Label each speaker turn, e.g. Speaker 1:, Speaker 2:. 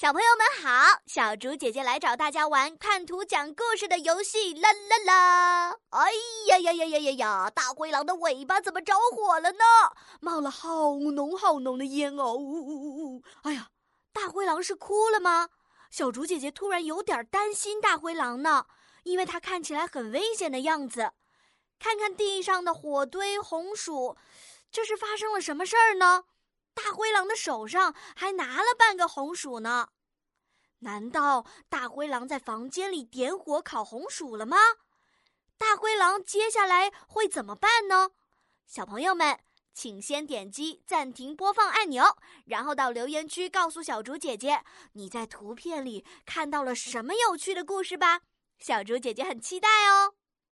Speaker 1: 小朋友们好，小竹姐姐来找大家玩看图讲故事的游戏啦啦啦！哎呀呀呀呀呀呀！大灰狼的尾巴怎么着火了呢？冒了好浓好浓的烟哦！呜呜呜呜！哎呀，大灰狼是哭了吗？小竹姐姐突然有点担心大灰狼呢，因为它看起来很危险的样子。看看地上的火堆红薯，这是发生了什么事儿呢？大灰狼的手上还拿了半个红薯呢，难道大灰狼在房间里点火烤红薯了吗？大灰狼接下来会怎么办呢？小朋友们，请先点击暂停播放按钮，然后到留言区告诉小竹姐姐你在图片里看到了什么有趣的故事吧。小竹姐姐很期待哦。